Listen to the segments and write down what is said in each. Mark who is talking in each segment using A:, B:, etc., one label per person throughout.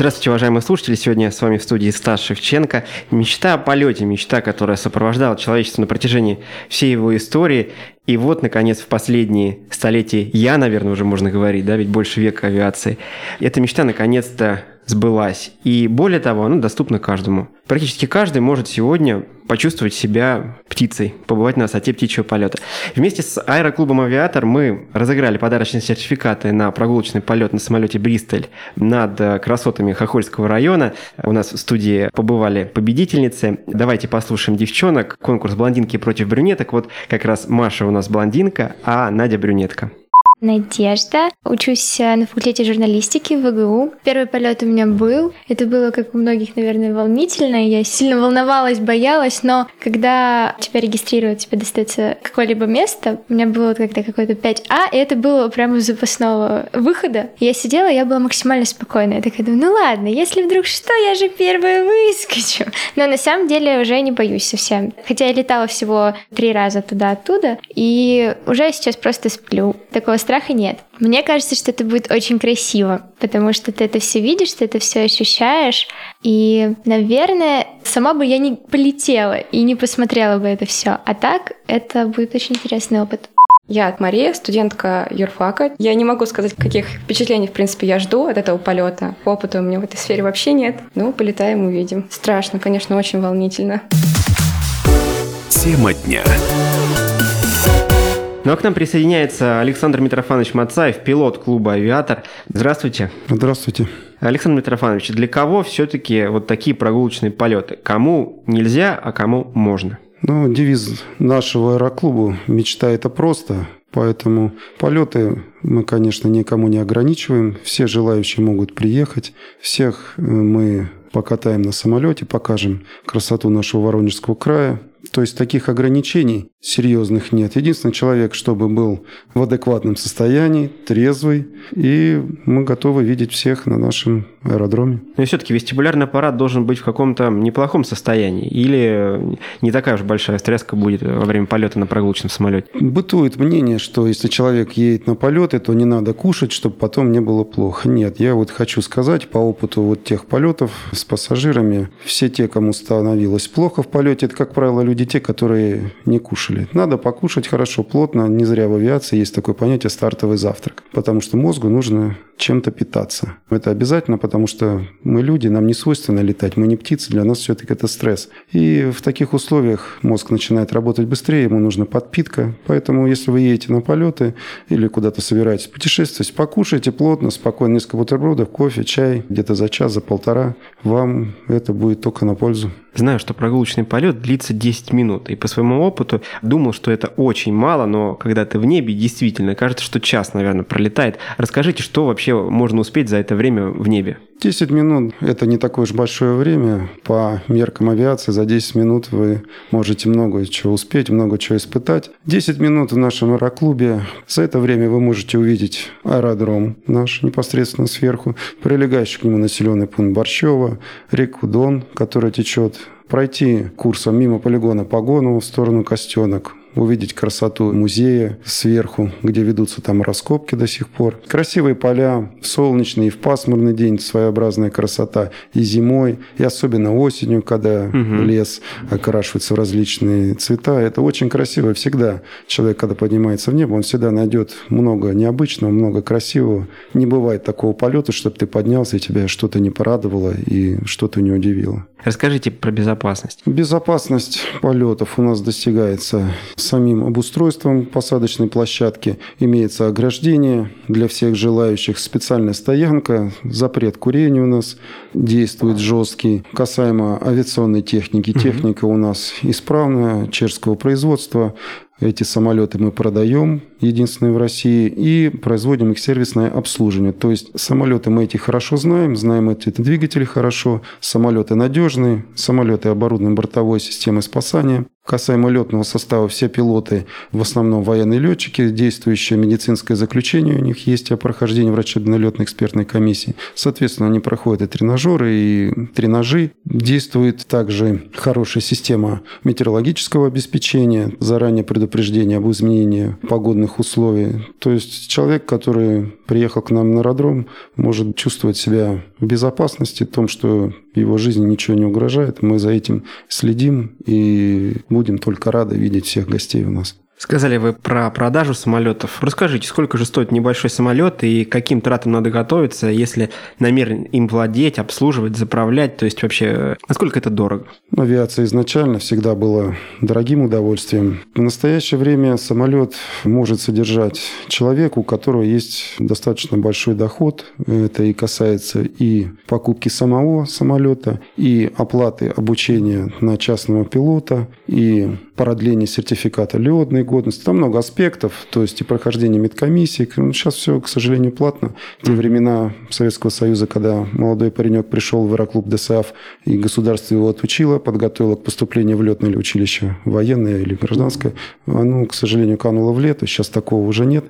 A: Здравствуйте, уважаемые слушатели. Сегодня с вами в студии Стас Шевченко. Мечта о полете, мечта, которая сопровождала человечество на протяжении всей его истории. И вот, наконец, в последние столетия, я, наверное, уже можно говорить, да, ведь больше века авиации, эта мечта наконец-то сбылась. И более того, она доступна каждому. Практически каждый может сегодня почувствовать себя птицей, побывать на высоте птичьего полета. Вместе с аэроклубом «Авиатор» мы разыграли подарочные сертификаты на прогулочный полет на самолете «Бристоль» над э, красотами Хохольского района. У нас в студии побывали победительницы. Давайте послушаем девчонок. Конкурс блондинки против брюнеток. Вот как раз Маша у нас блондинка, а Надя брюнетка.
B: Надежда. Учусь э, на факультете журналистики в ВГУ. Первый полет у меня был. Это было, как у многих, наверное, волнительно. Я сильно волновалась, боялась, но когда тебя регистрируют, тебе достается какое-либо место, у меня было как-то какое-то 5А, и это было прямо с запасного выхода. Я сидела, я была максимально спокойна. Я такая думаю, ну ладно, если вдруг что, я же первая выскочу. Но на самом деле уже не боюсь совсем. Хотя я летала всего три раза туда-оттуда, и уже сейчас просто сплю. Такого страха нет. Мне кажется, что это будет очень красиво, потому что ты это все видишь, ты это все ощущаешь. И, наверное, сама бы я не полетела и не посмотрела бы это все. А так это будет очень интересный опыт.
C: Я Мария, студентка юрфака. Я не могу сказать, каких впечатлений, в принципе, я жду от этого полета. Опыта у меня в этой сфере вообще нет. Ну, полетаем, увидим. Страшно, конечно, очень волнительно.
A: Тема дня. Ну а к нам присоединяется Александр Митрофанович Мацаев, пилот клуба «Авиатор». Здравствуйте.
D: Здравствуйте.
A: Александр Митрофанович, для кого все-таки вот такие прогулочные полеты? Кому нельзя, а кому можно?
D: Ну, девиз нашего аэроклуба «Мечта – это просто», Поэтому полеты мы, конечно, никому не ограничиваем. Все желающие могут приехать. Всех мы покатаем на самолете, покажем красоту нашего Воронежского края. То есть таких ограничений серьезных нет. Единственный человек, чтобы был в адекватном состоянии, трезвый, и мы готовы видеть всех на нашем аэродроме.
A: Но все-таки вестибулярный аппарат должен быть в каком-то неплохом состоянии, или не такая уж большая стресска будет во время полета на прогулочном самолете?
D: Бытует мнение, что если человек едет на полеты, то не надо кушать, чтобы потом не было плохо. Нет, я вот хочу сказать по опыту вот тех полетов с пассажирами, все те, кому становилось плохо в полете, это, как правило, люди те, которые не покушали. Надо покушать хорошо, плотно. Не зря в авиации есть такое понятие «стартовый завтрак». Потому что мозгу нужно чем-то питаться. Это обязательно, потому что мы люди, нам не свойственно летать, мы не птицы, для нас все-таки это стресс. И в таких условиях мозг начинает работать быстрее, ему нужна подпитка. Поэтому, если вы едете на полеты или куда-то собираетесь путешествовать, покушайте плотно, спокойно, несколько бутербродов, кофе, чай, где-то за час, за полтора. Вам это будет только на пользу.
A: Знаю, что прогулочный полет длится 10 минут. И по своему опыту думал, что это очень мало, но когда ты в небе, действительно, кажется, что час, наверное, пролетает. Расскажите, что вообще можно успеть за это время в небе?
D: 10 минут – это не такое уж большое время. По меркам авиации за 10 минут вы можете много чего успеть, много чего испытать. 10 минут в нашем аэроклубе. За это время вы можете увидеть аэродром наш непосредственно сверху, прилегающий к нему населенный пункт Борщева, реку Дон, которая течет пройти курсом мимо полигона Погону в сторону Костенок, увидеть красоту музея сверху, где ведутся там раскопки до сих пор. Красивые поля, солнечный и в пасмурный день своеобразная красота. И зимой, и особенно осенью, когда угу. лес окрашивается в различные цвета. Это очень красиво всегда. Человек, когда поднимается в небо, он всегда найдет много необычного, много красивого. Не бывает такого полета, чтобы ты поднялся, и тебя что-то не порадовало и что-то не удивило.
A: Расскажите про безопасность.
D: Безопасность полетов у нас достигается самим обустройством посадочной площадки. Имеется ограждение для всех желающих, специальная стоянка, запрет курения у нас действует жесткий. Касаемо авиационной техники, техника у нас исправная, чешского производства. Эти самолеты мы продаем, единственные в России, и производим их сервисное обслуживание. То есть самолеты мы эти хорошо знаем, знаем эти двигатели хорошо, самолеты надежные, самолеты оборудованы бортовой системой спасания. Касаемо летного состава, все пилоты, в основном военные летчики, действующее медицинское заключение у них есть о прохождении врачебно-летной экспертной комиссии. Соответственно, они проходят и тренажеры, и тренажи. Действует также хорошая система метеорологического обеспечения, заранее предупреждение об изменении погодных условий. То есть человек, который приехал к нам на аэродром, может чувствовать себя в безопасности, в том, что его жизни ничего не угрожает. Мы за этим следим и будем только рады видеть всех гостей у нас.
A: Сказали вы про продажу самолетов. Расскажите, сколько же стоит небольшой самолет и каким тратам надо готовиться, если намерен им владеть, обслуживать, заправлять? То есть вообще, насколько это дорого?
D: Авиация изначально всегда была дорогим удовольствием. В настоящее время самолет может содержать человека, у которого есть достаточно большой доход. Это и касается и покупки самого самолета, и оплаты обучения на частного пилота, и продление сертификата летной годности. Там много аспектов, то есть и прохождение медкомиссии. Ну, сейчас все, к сожалению, платно. В те времена Советского Союза, когда молодой паренек пришел в аэроклуб ДСАФ, и государство его отучило, подготовило к поступлению в летное училище, военное или гражданское, оно, к сожалению, кануло в лето. Сейчас такого уже нет.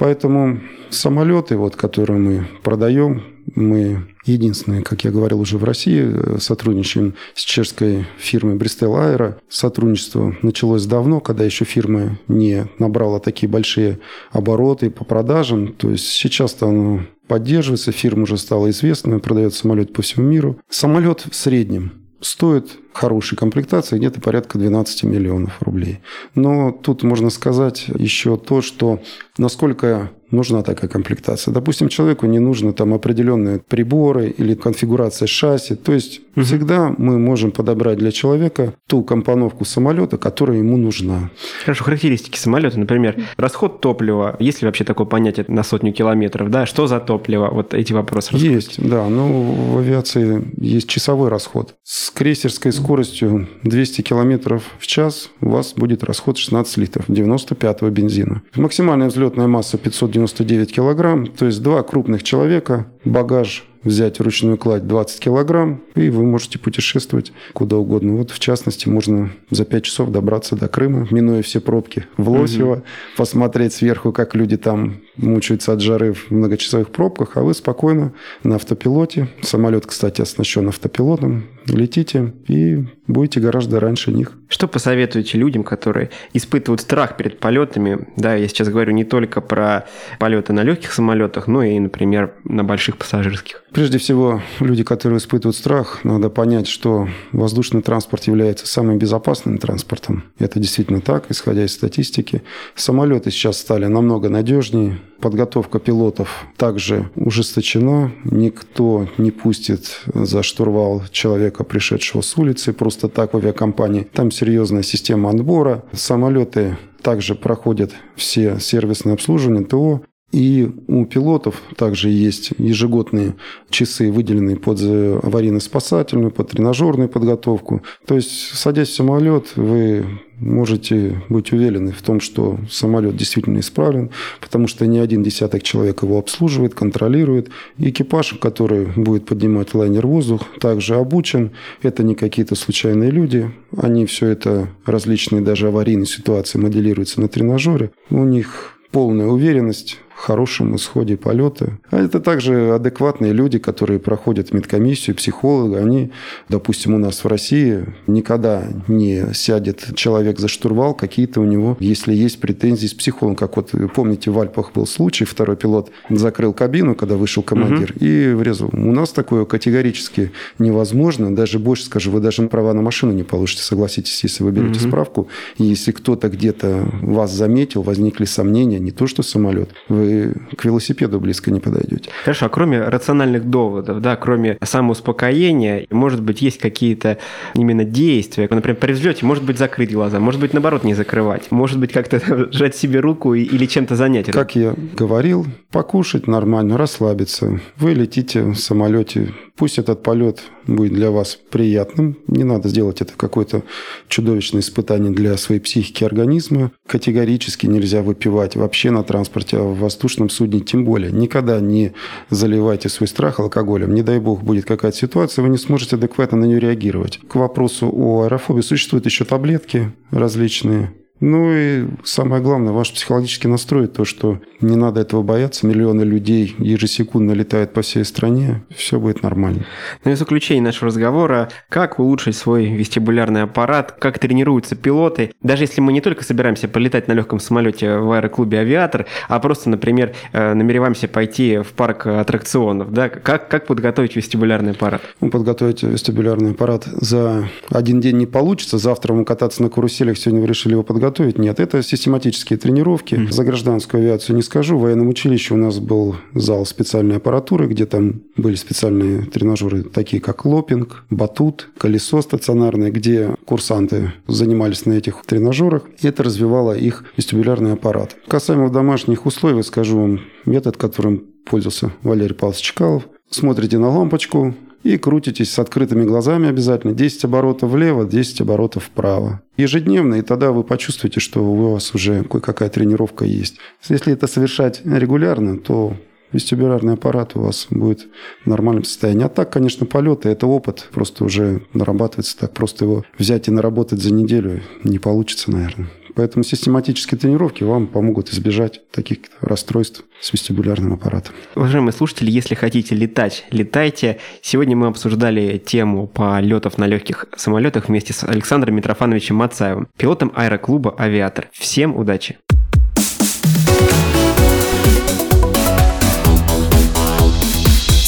D: Поэтому самолеты, вот, которые мы продаем, мы единственные, как я говорил уже в России, э, сотрудничаем с чешской фирмой Бристел Аэро. Сотрудничество началось давно, когда еще фирма не набрала такие большие обороты по продажам. То есть сейчас-то оно поддерживается, фирма уже стала известна, продает самолет по всему миру. Самолет в среднем стоит хорошей комплектации где-то порядка 12 миллионов рублей. Но тут можно сказать еще то, что насколько нужна такая комплектация. Допустим, человеку не нужны там определенные приборы или конфигурация шасси. То есть угу. всегда мы можем подобрать для человека ту компоновку самолета, которая ему нужна.
A: Хорошо, характеристики самолета, например, расход топлива, есть ли вообще такое понятие на сотню километров, да, что за топливо, вот эти вопросы.
D: Есть, да, ну в авиации есть часовой расход. С крейсерской скоростью 200 километров в час у вас будет расход 16 литров 95-го бензина. Максимальная взлетная масса 599 килограмм, то есть два крупных человека, багаж взять вручную кладь 20 килограмм, и вы можете путешествовать куда угодно. Вот, в частности, можно за 5 часов добраться до Крыма, минуя все пробки в Лосево, угу. посмотреть сверху, как люди там мучаются от жары в многочасовых пробках, а вы спокойно на автопилоте. Самолет, кстати, оснащен автопилотом. Летите и будете гораздо раньше них.
A: Что посоветуете людям, которые испытывают страх перед полетами? Да, я сейчас говорю не только про полеты на легких самолетах, но и, например, на больших пассажирских.
D: Прежде всего, люди, которые испытывают страх, надо понять, что воздушный транспорт является самым безопасным транспортом. Это действительно так, исходя из статистики. Самолеты сейчас стали намного надежнее, Подготовка пилотов также ужесточена. Никто не пустит за штурвал человека, пришедшего с улицы, просто так в авиакомпании. Там серьезная система отбора. Самолеты также проходят все сервисные обслуживания, ТО. И у пилотов также есть ежегодные часы, выделенные под аварийно-спасательную, под тренажерную подготовку. То есть, садясь в самолет, вы можете быть уверены в том, что самолет действительно исправлен, потому что не один десяток человек его обслуживает, контролирует. Экипаж, который будет поднимать лайнер в воздух, также обучен. Это не какие-то случайные люди. Они все это, различные даже аварийные ситуации моделируются на тренажере. У них полная уверенность хорошем исходе полета. А это также адекватные люди, которые проходят медкомиссию, психолога. Они, допустим, у нас в России никогда не сядет человек за штурвал, какие-то у него, если есть претензии с психологом. Как вот, помните, в Альпах был случай, второй пилот закрыл кабину, когда вышел командир, угу. и врезал. У нас такое категорически невозможно. Даже больше скажу, вы даже права на машину не получите, согласитесь, если вы берете угу. справку. И если кто-то где-то вас заметил, возникли сомнения, не то что самолет, вы к велосипеду близко не подойдете.
A: Хорошо, а кроме рациональных доводов, да, кроме самоуспокоения, может быть, есть какие-то именно действия, например, при взлете, может быть, закрыть глаза, может быть, наоборот, не закрывать, может быть, как-то сжать себе руку или чем-то занять.
D: Как я говорил, покушать нормально, расслабиться. Вы летите в самолете Пусть этот полет будет для вас приятным. Не надо сделать это какое-то чудовищное испытание для своей психики организма. Категорически нельзя выпивать вообще на транспорте, а в воздушном судне тем более. Никогда не заливайте свой страх алкоголем. Не дай бог будет какая-то ситуация, вы не сможете адекватно на нее реагировать. К вопросу о аэрофобии существуют еще таблетки различные, ну и самое главное, ваш психологический настрой, то, что не надо этого бояться, миллионы людей ежесекундно летают по всей стране, все будет нормально.
A: Ну и в заключение нашего разговора, как улучшить свой вестибулярный аппарат, как тренируются пилоты, даже если мы не только собираемся полетать на легком самолете в аэроклубе «Авиатор», а просто, например, э, намереваемся пойти в парк аттракционов, да, как, как подготовить вестибулярный аппарат?
D: Ну, подготовить вестибулярный аппарат за один день не получится, завтра мы кататься на каруселях, сегодня вы решили его подготовить, готовить? Нет, это систематические тренировки. Mm-hmm. За гражданскую авиацию не скажу. В военном училище у нас был зал специальной аппаратуры, где там были специальные тренажеры, такие как лопинг, батут, колесо стационарное, где курсанты занимались на этих тренажерах. И это развивало их вестибулярный аппарат. Касаемо домашних условий, скажу вам метод, которым пользовался Валерий Павлович Чкалов. Смотрите на лампочку, и крутитесь с открытыми глазами обязательно. 10 оборотов влево, 10 оборотов вправо. Ежедневно, и тогда вы почувствуете, что у вас уже кое-какая тренировка есть. Если это совершать регулярно, то вестибулярный аппарат у вас будет в нормальном состоянии. А так, конечно, полеты – это опыт, просто уже нарабатывается. Так просто его взять и наработать за неделю не получится, наверное. Поэтому систематические тренировки вам помогут избежать таких расстройств с вестибулярным аппаратом.
A: Уважаемые слушатели, если хотите летать, летайте. Сегодня мы обсуждали тему полетов на легких самолетах вместе с Александром Митрофановичем Мацаевым, пилотом аэроклуба «Авиатор». Всем удачи!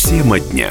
A: Тема дня.